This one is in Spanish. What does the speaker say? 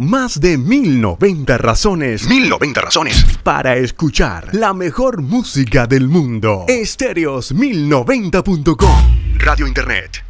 Más de 1090 razones. 1090 razones. Para escuchar la mejor música del mundo. Estéreos1090.com. Radio Internet